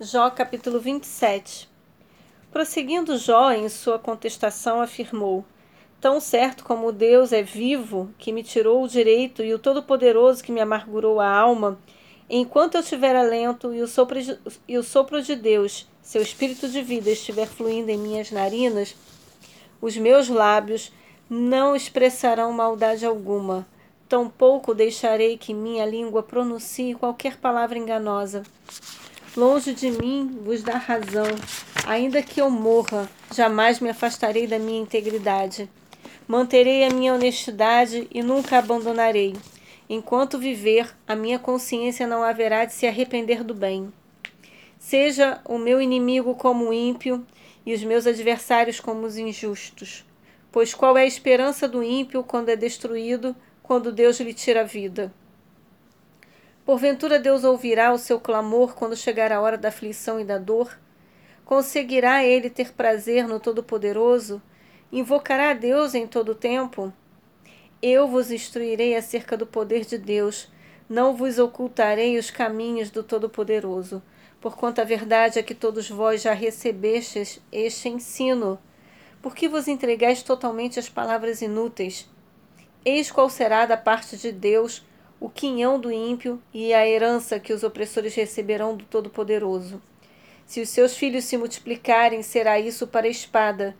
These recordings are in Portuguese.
Jó capítulo 27 Prosseguindo Jó em sua contestação, afirmou: Tão certo como Deus é vivo, que me tirou o direito, e o Todo-Poderoso que me amargurou a alma, enquanto eu tiver alento e o, sopro de, e o sopro de Deus, seu espírito de vida, estiver fluindo em minhas narinas, os meus lábios não expressarão maldade alguma, tampouco deixarei que minha língua pronuncie qualquer palavra enganosa. Longe de mim vos dá razão. Ainda que eu morra, jamais me afastarei da minha integridade. Manterei a minha honestidade e nunca a abandonarei. Enquanto viver, a minha consciência não haverá de se arrepender do bem. Seja o meu inimigo como o ímpio e os meus adversários como os injustos. Pois qual é a esperança do ímpio quando é destruído, quando Deus lhe tira a vida? Porventura Deus ouvirá o seu clamor quando chegar a hora da aflição e da dor? Conseguirá ele ter prazer no Todo-Poderoso? Invocará a Deus em todo o tempo? Eu vos instruirei acerca do poder de Deus, não vos ocultarei os caminhos do Todo-Poderoso, porquanto a verdade é que todos vós já recebestes este ensino. Por que vos entregais totalmente às palavras inúteis? Eis qual será da parte de Deus o quinhão do ímpio e a herança que os opressores receberão do Todo-Poderoso. Se os seus filhos se multiplicarem, será isso para a espada,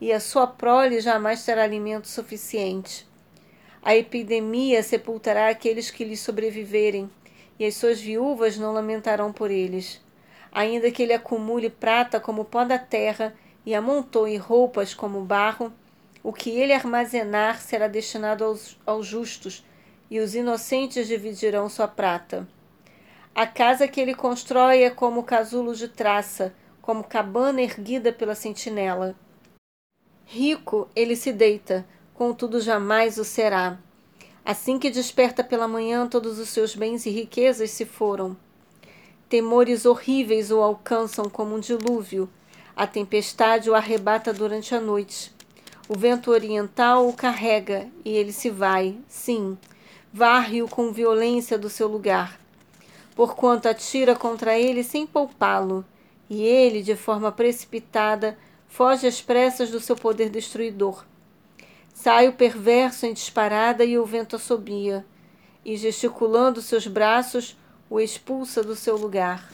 e a sua prole jamais terá alimento suficiente. A epidemia sepultará aqueles que lhes sobreviverem, e as suas viúvas não lamentarão por eles. Ainda que ele acumule prata como pó da terra e amontoe roupas como barro, o que ele armazenar será destinado aos, aos justos, e os inocentes dividirão sua prata. A casa que ele constrói é como casulo de traça, como cabana erguida pela sentinela. Rico ele se deita, contudo jamais o será. Assim que desperta pela manhã, todos os seus bens e riquezas se foram. Temores horríveis o alcançam como um dilúvio. A tempestade o arrebata durante a noite. O vento oriental o carrega e ele se vai, sim, varre-o com violência do seu lugar, porquanto atira contra ele sem poupá-lo, e ele, de forma precipitada, foge às pressas do seu poder destruidor. Sai o perverso em disparada e o vento assobia, e gesticulando seus braços, o expulsa do seu lugar.